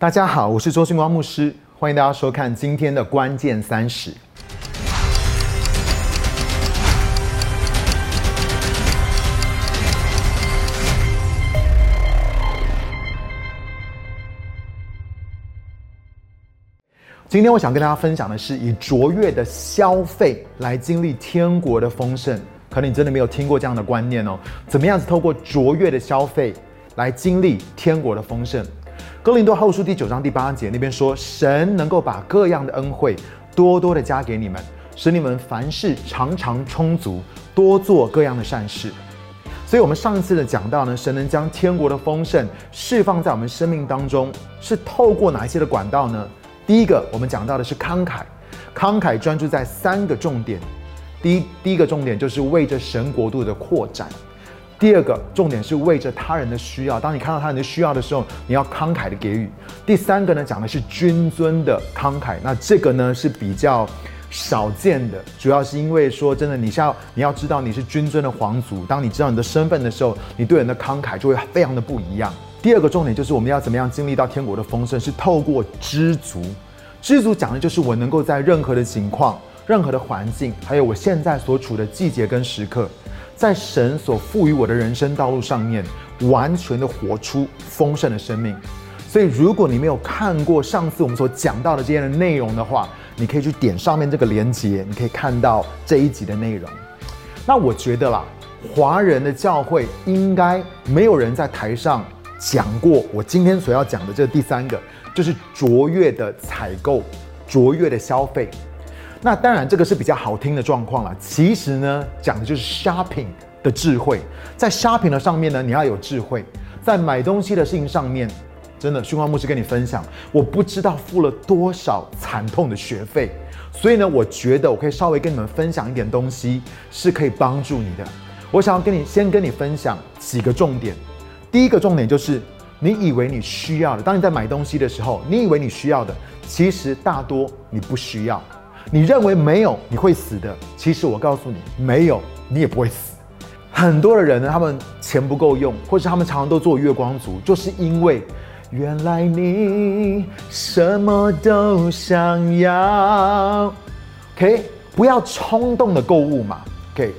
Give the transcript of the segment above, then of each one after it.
大家好，我是周星光牧师，欢迎大家收看今天的关键三十。今天我想跟大家分享的是，以卓越的消费来经历天国的丰盛。可能你真的没有听过这样的观念哦。怎么样子透过卓越的消费来经历天国的丰盛？哥林多后书第九章第八节那边说，神能够把各样的恩惠多多的加给你们，使你们凡事常常充足，多做各样的善事。所以，我们上一次的讲到呢，神能将天国的丰盛释放在我们生命当中，是透过哪一些的管道呢？第一个，我们讲到的是慷慨，慷慨专注在三个重点。第一，第一个重点就是为着神国度的扩展；第二个重点是为着他人的需要。当你看到他人的需要的时候，你要慷慨的给予。第三个呢，讲的是君尊的慷慨。那这个呢是比较少见的，主要是因为说真的，你要你要知道你是君尊的皇族，当你知道你的身份的时候，你对人的慷慨就会非常的不一样。第二个重点就是我们要怎么样经历到天国的丰盛，是透过知足。知足讲的就是我能够在任何的情况、任何的环境，还有我现在所处的季节跟时刻，在神所赋予我的人生道路上面，完全的活出丰盛的生命。所以，如果你没有看过上次我们所讲到的这些的内容的话，你可以去点上面这个连接，你可以看到这一集的内容。那我觉得啦，华人的教会应该没有人在台上。讲过，我今天所要讲的这第三个，就是卓越的采购，卓越的消费。那当然，这个是比较好听的状况了。其实呢，讲的就是 shopping 的智慧。在 shopping 的上面呢，你要有智慧。在买东西的事情上面，真的，虚光牧师跟你分享，我不知道付了多少惨痛的学费。所以呢，我觉得我可以稍微跟你们分享一点东西，是可以帮助你的。我想要跟你先跟你分享几个重点。第一个重点就是，你以为你需要的，当你在买东西的时候，你以为你需要的，其实大多你不需要。你认为没有你会死的，其实我告诉你，没有你也不会死。很多的人呢，他们钱不够用，或是他们常常都做月光族，就是因为原来你什么都想要。OK，不要冲动的购物嘛。OK。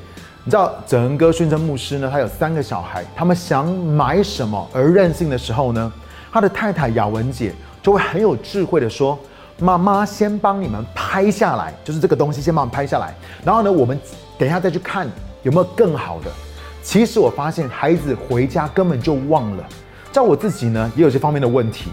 你知道整个宣城牧师呢？他有三个小孩，他们想买什么而任性的时候呢？他的太太雅文姐就会很有智慧的说：“妈妈先帮你们拍下来，就是这个东西先帮我们拍下来，然后呢，我们等一下再去看有没有更好的。”其实我发现孩子回家根本就忘了。在我自己呢，也有这方面的问题。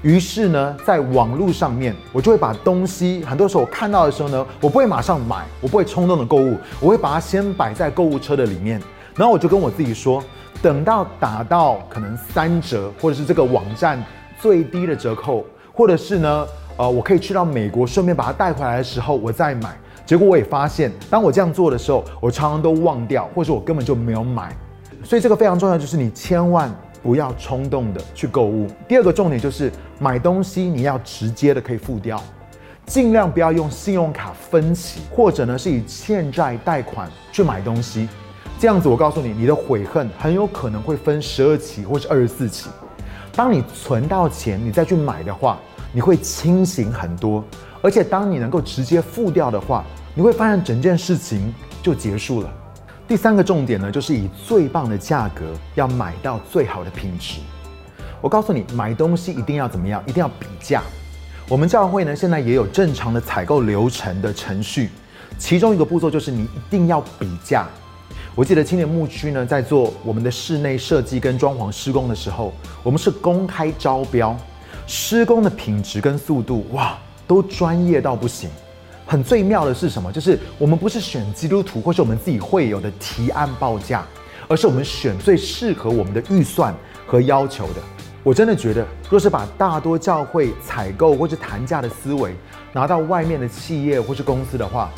于是呢，在网络上面，我就会把东西，很多时候我看到的时候呢，我不会马上买，我不会冲动的购物，我会把它先摆在购物车的里面，然后我就跟我自己说，等到打到可能三折，或者是这个网站最低的折扣，或者是呢，呃，我可以去到美国顺便把它带回来的时候，我再买。结果我也发现，当我这样做的时候，我常常都忘掉，或者我根本就没有买。所以这个非常重要，就是你千万。不要冲动的去购物。第二个重点就是买东西，你要直接的可以付掉，尽量不要用信用卡分期，或者呢是以欠债贷款去买东西。这样子，我告诉你，你的悔恨很有可能会分十二期或是二十四期。当你存到钱，你再去买的话，你会清醒很多。而且，当你能够直接付掉的话，你会发现整件事情就结束了。第三个重点呢，就是以最棒的价格要买到最好的品质。我告诉你，买东西一定要怎么样？一定要比价。我们教会呢，现在也有正常的采购流程的程序，其中一个步骤就是你一定要比价。我记得青年牧区呢，在做我们的室内设计跟装潢施工的时候，我们是公开招标，施工的品质跟速度，哇，都专业到不行。很最妙的是什么？就是我们不是选基督徒或是我们自己会有的提案报价，而是我们选最适合我们的预算和要求的。我真的觉得，若是把大多教会采购或是谈价的思维拿到外面的企业或是公司的话，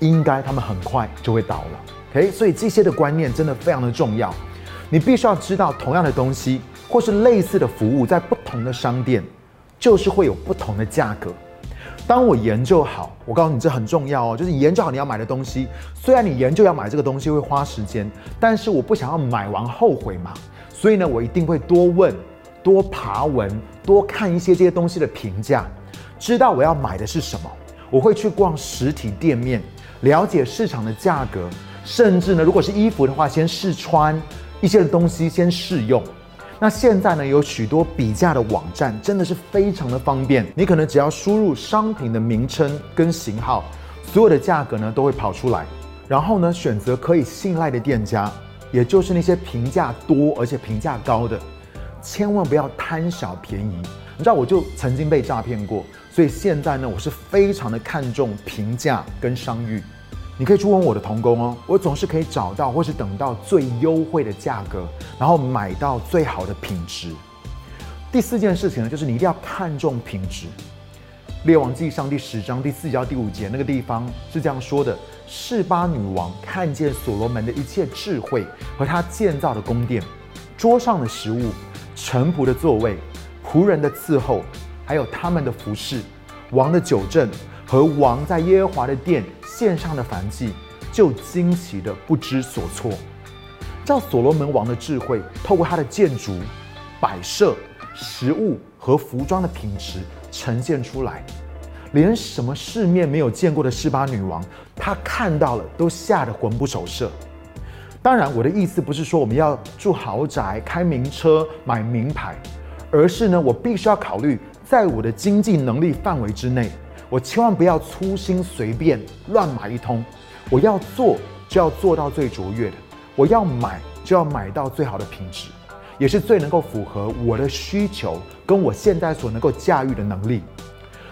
应该他们很快就会倒了。OK，所以这些的观念真的非常的重要。你必须要知道，同样的东西或是类似的服务，在不同的商店，就是会有不同的价格。当我研究好，我告诉你这很重要哦，就是研究好你要买的东西。虽然你研究要买这个东西会花时间，但是我不想要买完后悔嘛，所以呢，我一定会多问、多爬文，多看一些这些东西的评价，知道我要买的是什么。我会去逛实体店面，了解市场的价格，甚至呢，如果是衣服的话，先试穿一些东西，先试用。那现在呢，有许多比价的网站，真的是非常的方便。你可能只要输入商品的名称跟型号，所有的价格呢都会跑出来，然后呢选择可以信赖的店家，也就是那些评价多而且评价高的，千万不要贪小便宜。你知道，我就曾经被诈骗过，所以现在呢，我是非常的看重评价跟商誉。你可以去问我的童工哦，我总是可以找到或是等到最优惠的价格，然后买到最好的品质。第四件事情呢，就是你一定要看重品质。列王记上第十章第四节到第五节那个地方是这样说的：示巴女王看见所罗门的一切智慧和他建造的宫殿，桌上的食物，臣仆的座位，仆人的伺候，还有他们的服饰，王的酒政和王在耶和华的殿。线上的凡祭就惊奇的不知所措，照所罗门王的智慧，透过他的建筑、摆设、食物和服装的品质呈现出来，连什么世面没有见过的示巴女王，她看到了都吓得魂不守舍。当然，我的意思不是说我们要住豪宅、开名车、买名牌，而是呢，我必须要考虑在我的经济能力范围之内。我千万不要粗心随便乱买一通，我要做就要做到最卓越的，我要买就要买到最好的品质，也是最能够符合我的需求跟我现在所能够驾驭的能力。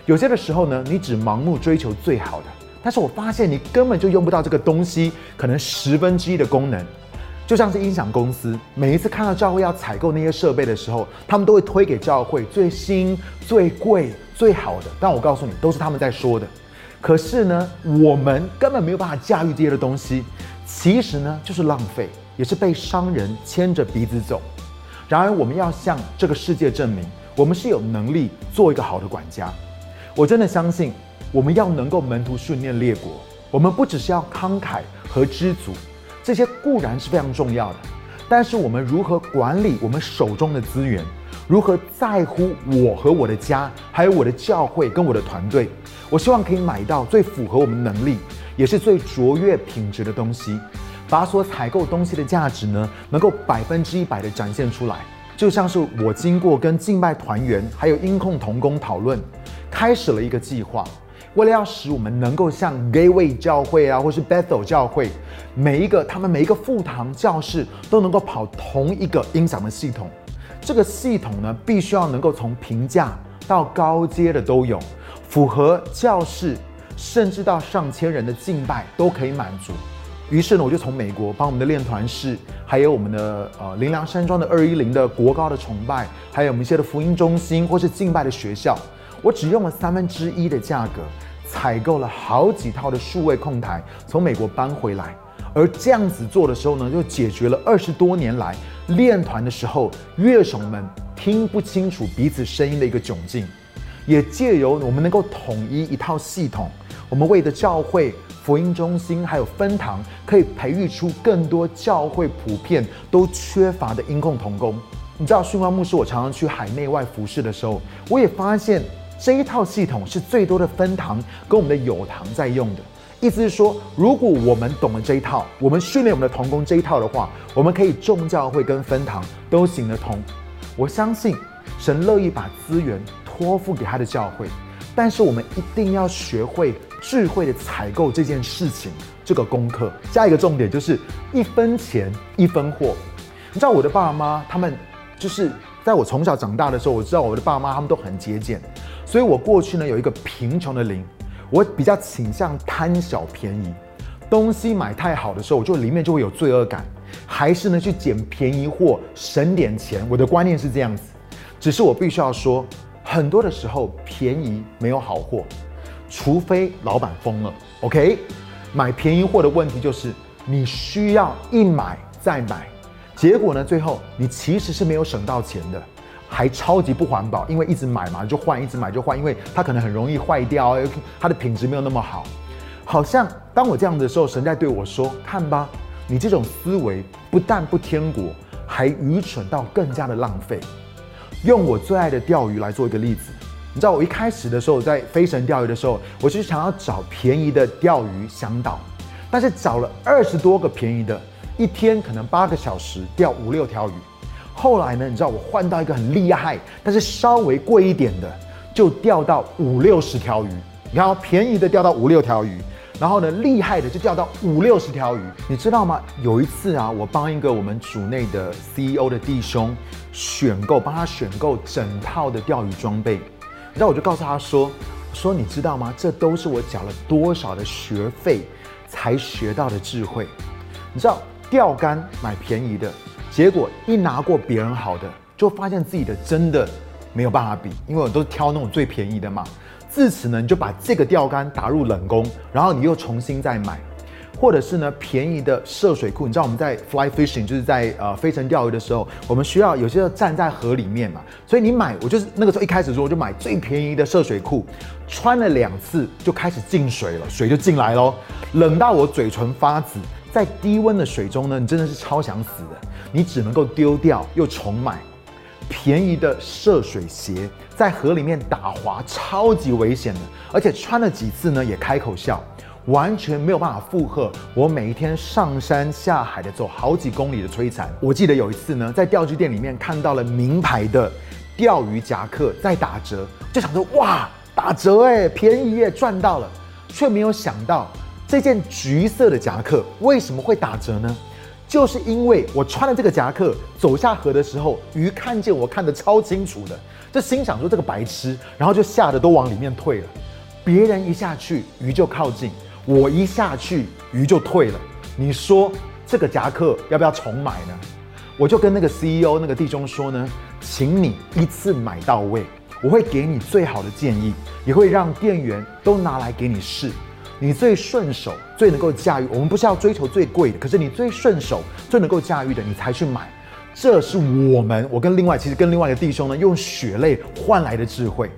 有些的时候呢，你只盲目追求最好的，但是我发现你根本就用不到这个东西，可能十分之一的功能。就像是音响公司，每一次看到教会要采购那些设备的时候，他们都会推给教会最新、最贵。最好的，但我告诉你，都是他们在说的。可是呢，我们根本没有办法驾驭这些的东西，其实呢，就是浪费，也是被商人牵着鼻子走。然而，我们要向这个世界证明，我们是有能力做一个好的管家。我真的相信，我们要能够门徒训练列国，我们不只是要慷慨和知足，这些固然是非常重要的，但是我们如何管理我们手中的资源？如何在乎我和我的家，还有我的教会跟我的团队？我希望可以买到最符合我们能力，也是最卓越品质的东西，把所采购东西的价值呢，能够百分之一百的展现出来。就像是我经过跟敬拜团员还有音控同工讨论，开始了一个计划，为了要使我们能够像 Gateway 教会啊，或是 Bethel 教会，每一个他们每一个副堂教室都能够跑同一个音响的系统。这个系统呢，必须要能够从平价到高阶的都有，符合教室，甚至到上千人的敬拜都可以满足。于是呢，我就从美国帮我们的练团室，还有我们的呃林良山庄的二一零的国高的崇拜，还有我们一些的福音中心或是敬拜的学校，我只用了三分之一的价格，采购了好几套的数位控台，从美国搬回来。而这样子做的时候呢，就解决了二十多年来。练团的时候，乐手们听不清楚彼此声音的一个窘境，也借由我们能够统一一套系统，我们为的教会、福音中心还有分堂，可以培育出更多教会普遍都缺乏的音控童工。你知道，训光牧师，我常常去海内外服侍的时候，我也发现这一套系统是最多的分堂跟我们的友堂在用的。意思是说，如果我们懂了这一套，我们训练我们的童工这一套的话，我们可以众教会跟分堂都行得通。我相信神乐意把资源托付给他的教会，但是我们一定要学会智慧的采购这件事情这个功课。下一个重点就是一分钱一分货。你知道我的爸妈他们就是在我从小长大的时候，我知道我的爸妈他们都很节俭，所以我过去呢有一个贫穷的灵。我比较倾向贪小便宜，东西买太好的时候，我就里面就会有罪恶感，还是呢去捡便宜货省点钱。我的观念是这样子，只是我必须要说，很多的时候便宜没有好货，除非老板疯了。OK，买便宜货的问题就是你需要一买再买，结果呢最后你其实是没有省到钱的。还超级不环保，因为一直买嘛就换，一直买就换，因为它可能很容易坏掉，它的品质没有那么好。好像当我这样子的时候，神在对我说：“看吧，你这种思维不但不天国，还愚蠢到更加的浪费。用我最爱的钓鱼来做一个例子。你知道我一开始的时候在飞神钓鱼的时候，我就想要找便宜的钓鱼向导，但是找了二十多个便宜的，一天可能八个小时钓五六条鱼。后来呢，你知道我换到一个很厉害，但是稍微贵一点的，就钓到五六十条鱼。你看，便宜的钓到五六条鱼，然后呢，厉害的就钓到五六十条鱼。你知道吗？有一次啊，我帮一个我们组内的 CEO 的弟兄选购，帮他选购整套的钓鱼装备。然后我就告诉他说：“说你知道吗？这都是我缴了多少的学费才学到的智慧。你知道钓竿买便宜的，结果一拿过别人好的，就发现自己的真的没有办法比，因为我都是挑那种最便宜的嘛。自此呢，你就把这个钓竿打入冷宫，然后你又重新再买。”或者是呢，便宜的涉水库，你知道我们在 fly fishing 就是在呃飞城钓鱼的时候，我们需要有些要站在河里面嘛，所以你买，我就是那个时候一开始说我就买最便宜的涉水库，穿了两次就开始进水了，水就进来喽，冷到我嘴唇发紫，在低温的水中呢，你真的是超想死的，你只能够丢掉又重买，便宜的涉水鞋，在河里面打滑超级危险的，而且穿了几次呢也开口笑。完全没有办法负荷我每一天上山下海的走好几公里的摧残。我记得有一次呢，在钓具店里面看到了名牌的钓鱼夹克在打折，就想说哇，打折哎，便宜耶，赚到了。却没有想到这件橘色的夹克为什么会打折呢？就是因为我穿了这个夹克走下河的时候，鱼看见我看得超清楚的，就心想说这个白痴，然后就吓得都往里面退了。别人一下去，鱼就靠近。我一下去，鱼就退了。你说这个夹克要不要重买呢？我就跟那个 CEO 那个弟兄说呢，请你一次买到位，我会给你最好的建议，也会让店员都拿来给你试。你最顺手、最能够驾驭，我们不是要追求最贵的，可是你最顺手、最能够驾驭的，你才去买。这是我们，我跟另外其实跟另外一个弟兄呢，用血泪换来的智慧。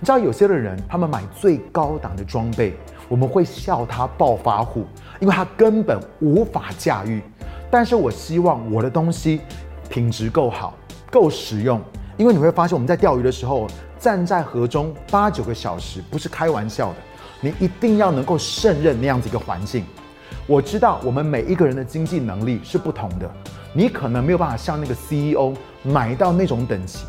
你知道有些的人，他们买最高档的装备。我们会笑他暴发户，因为他根本无法驾驭。但是我希望我的东西品质够好、够实用。因为你会发现，我们在钓鱼的时候，站在河中八九个小时，不是开玩笑的。你一定要能够胜任那样子一个环境。我知道我们每一个人的经济能力是不同的，你可能没有办法像那个 CEO 买到那种等级，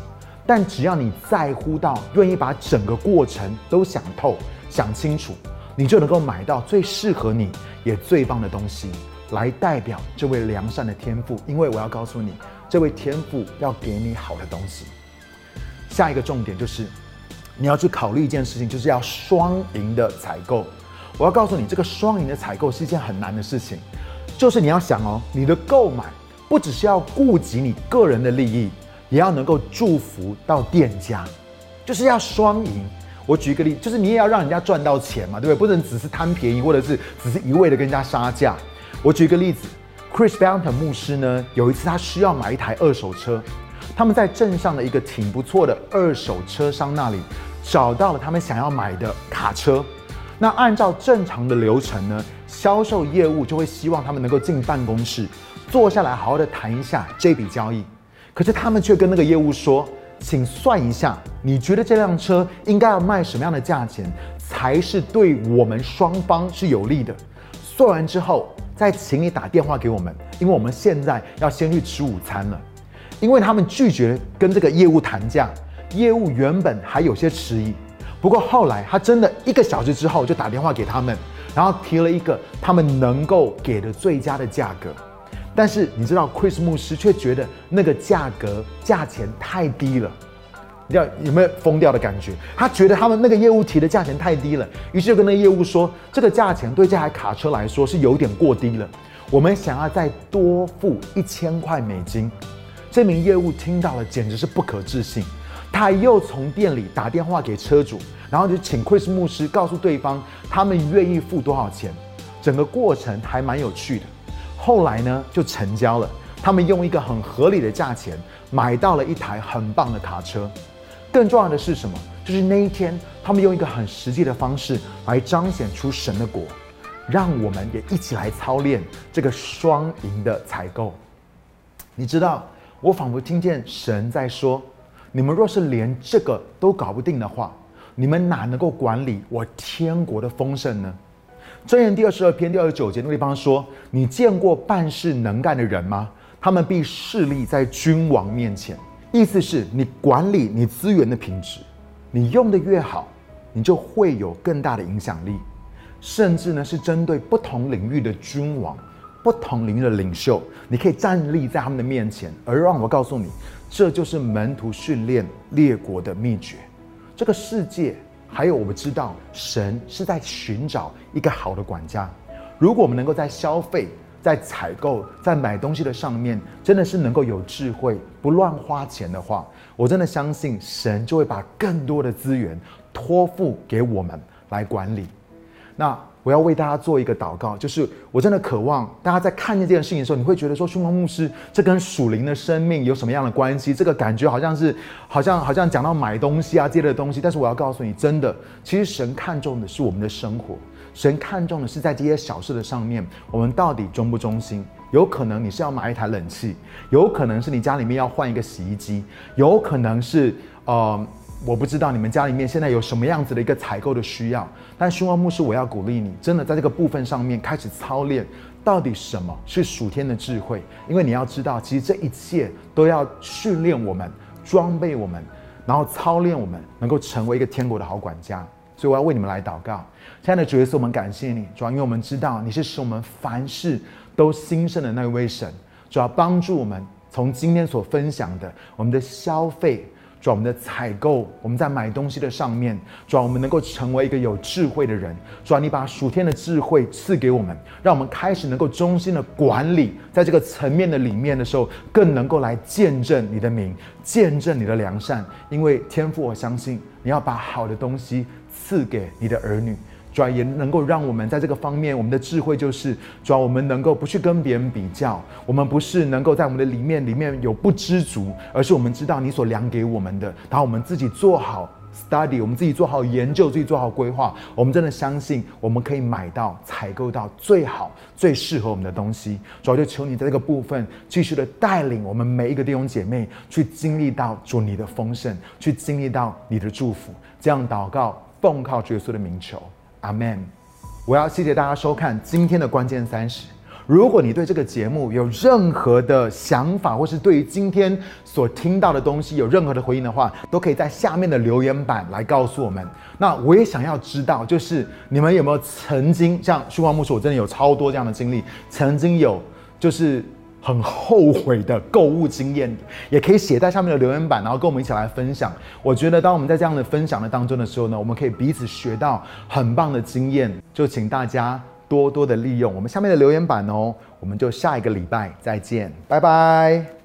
但只要你在乎到，愿意把整个过程都想透、想清楚。你就能够买到最适合你也最棒的东西，来代表这位良善的天赋。因为我要告诉你，这位天赋要给你好的东西。下一个重点就是，你要去考虑一件事情，就是要双赢的采购。我要告诉你，这个双赢的采购是一件很难的事情，就是你要想哦，你的购买不只是要顾及你个人的利益，也要能够祝福到店家，就是要双赢。我举一个例，就是你也要让人家赚到钱嘛，对不对？不能只是贪便宜，或者是只是一味的跟人家杀价。我举一个例子，Chris Banton 牧师呢，有一次他需要买一台二手车，他们在镇上的一个挺不错的二手车商那里找到了他们想要买的卡车。那按照正常的流程呢，销售业务就会希望他们能够进办公室坐下来好好的谈一下这笔交易，可是他们却跟那个业务说。请算一下，你觉得这辆车应该要卖什么样的价钱才是对我们双方是有利的？算完之后，再请你打电话给我们，因为我们现在要先去吃午餐了。因为他们拒绝跟这个业务谈价，业务原本还有些迟疑，不过后来他真的一个小时之后就打电话给他们，然后提了一个他们能够给的最佳的价格。但是你知道，Chris 牧师却觉得那个价格价钱太低了，你知道有没有疯掉的感觉？他觉得他们那个业务提的价钱太低了，于是就跟那业务说，这个价钱对这台卡车来说是有点过低了，我们想要再多付一千块美金。这名业务听到了，简直是不可置信，他又从店里打电话给车主，然后就请 Chris 牧师告诉对方他们愿意付多少钱，整个过程还蛮有趣的。后来呢，就成交了。他们用一个很合理的价钱买到了一台很棒的卡车。更重要的是什么？就是那一天，他们用一个很实际的方式来彰显出神的果，让我们也一起来操练这个双赢的采购。你知道，我仿佛听见神在说：“你们若是连这个都搞不定的话，你们哪能够管理我天国的丰盛呢？箴言第二十二篇第二十九节那地方说：“你见过办事能干的人吗？他们必势力在君王面前。”意思是你管理你资源的品质，你用的越好，你就会有更大的影响力。甚至呢，是针对不同领域的君王、不同领域的领袖，你可以站立在他们的面前。而让我告诉你，这就是门徒训练列国的秘诀。这个世界。还有，我们知道神是在寻找一个好的管家。如果我们能够在消费、在采购、在买东西的上面，真的是能够有智慧，不乱花钱的话，我真的相信神就会把更多的资源托付给我们来管理。那。我要为大家做一个祷告，就是我真的渴望大家在看见这件事情的时候，你会觉得说，凶光牧师，这跟属灵的生命有什么样的关系？这个感觉好像是，好像好像讲到买东西啊，这类的东西。但是我要告诉你，真的，其实神看重的是我们的生活，神看重的是在这些小事的上面，我们到底忠不忠心？有可能你是要买一台冷气，有可能是你家里面要换一个洗衣机，有可能是呃。我不知道你们家里面现在有什么样子的一个采购的需要，但凶光牧师，我要鼓励你，真的在这个部分上面开始操练，到底什么是属天的智慧？因为你要知道，其实这一切都要训练我们、装备我们，然后操练我们，能够成为一个天国的好管家。所以我要为你们来祷告，亲爱的主耶稣，我们感谢你，主要因为我们知道你是使我们凡事都兴盛的那位神，主要帮助我们从今天所分享的我们的消费。主我们的采购，我们在买东西的上面，主我们能够成为一个有智慧的人。主你把属天的智慧赐给我们，让我们开始能够忠心的管理，在这个层面的里面的时候，更能够来见证你的名，见证你的良善。因为天父，我相信你要把好的东西赐给你的儿女。主要也能够让我们在这个方面，我们的智慧就是，主要我们能够不去跟别人比较，我们不是能够在我们的里面里面有不知足，而是我们知道你所量给我们的，然后我们自己做好 study，我们自己做好研究，自己做好规划，我们真的相信我们可以买到、采购到最好、最适合我们的东西。主要就求你在这个部分继续的带领我们每一个弟兄姐妹去经历到主你的丰盛，去经历到你的祝福。这样祷告，奉靠耶稣的名求。阿门！我要谢谢大家收看今天的关键三十。如果你对这个节目有任何的想法，或是对于今天所听到的东西有任何的回应的话，都可以在下面的留言板来告诉我们。那我也想要知道，就是你们有没有曾经像旭光牧师，我真的有超多这样的经历，曾经有就是。很后悔的购物经验，也可以写在下面的留言板，然后跟我们一起来分享。我觉得，当我们在这样的分享的当中的时候呢，我们可以彼此学到很棒的经验，就请大家多多的利用我们下面的留言板哦。我们就下一个礼拜再见，拜拜。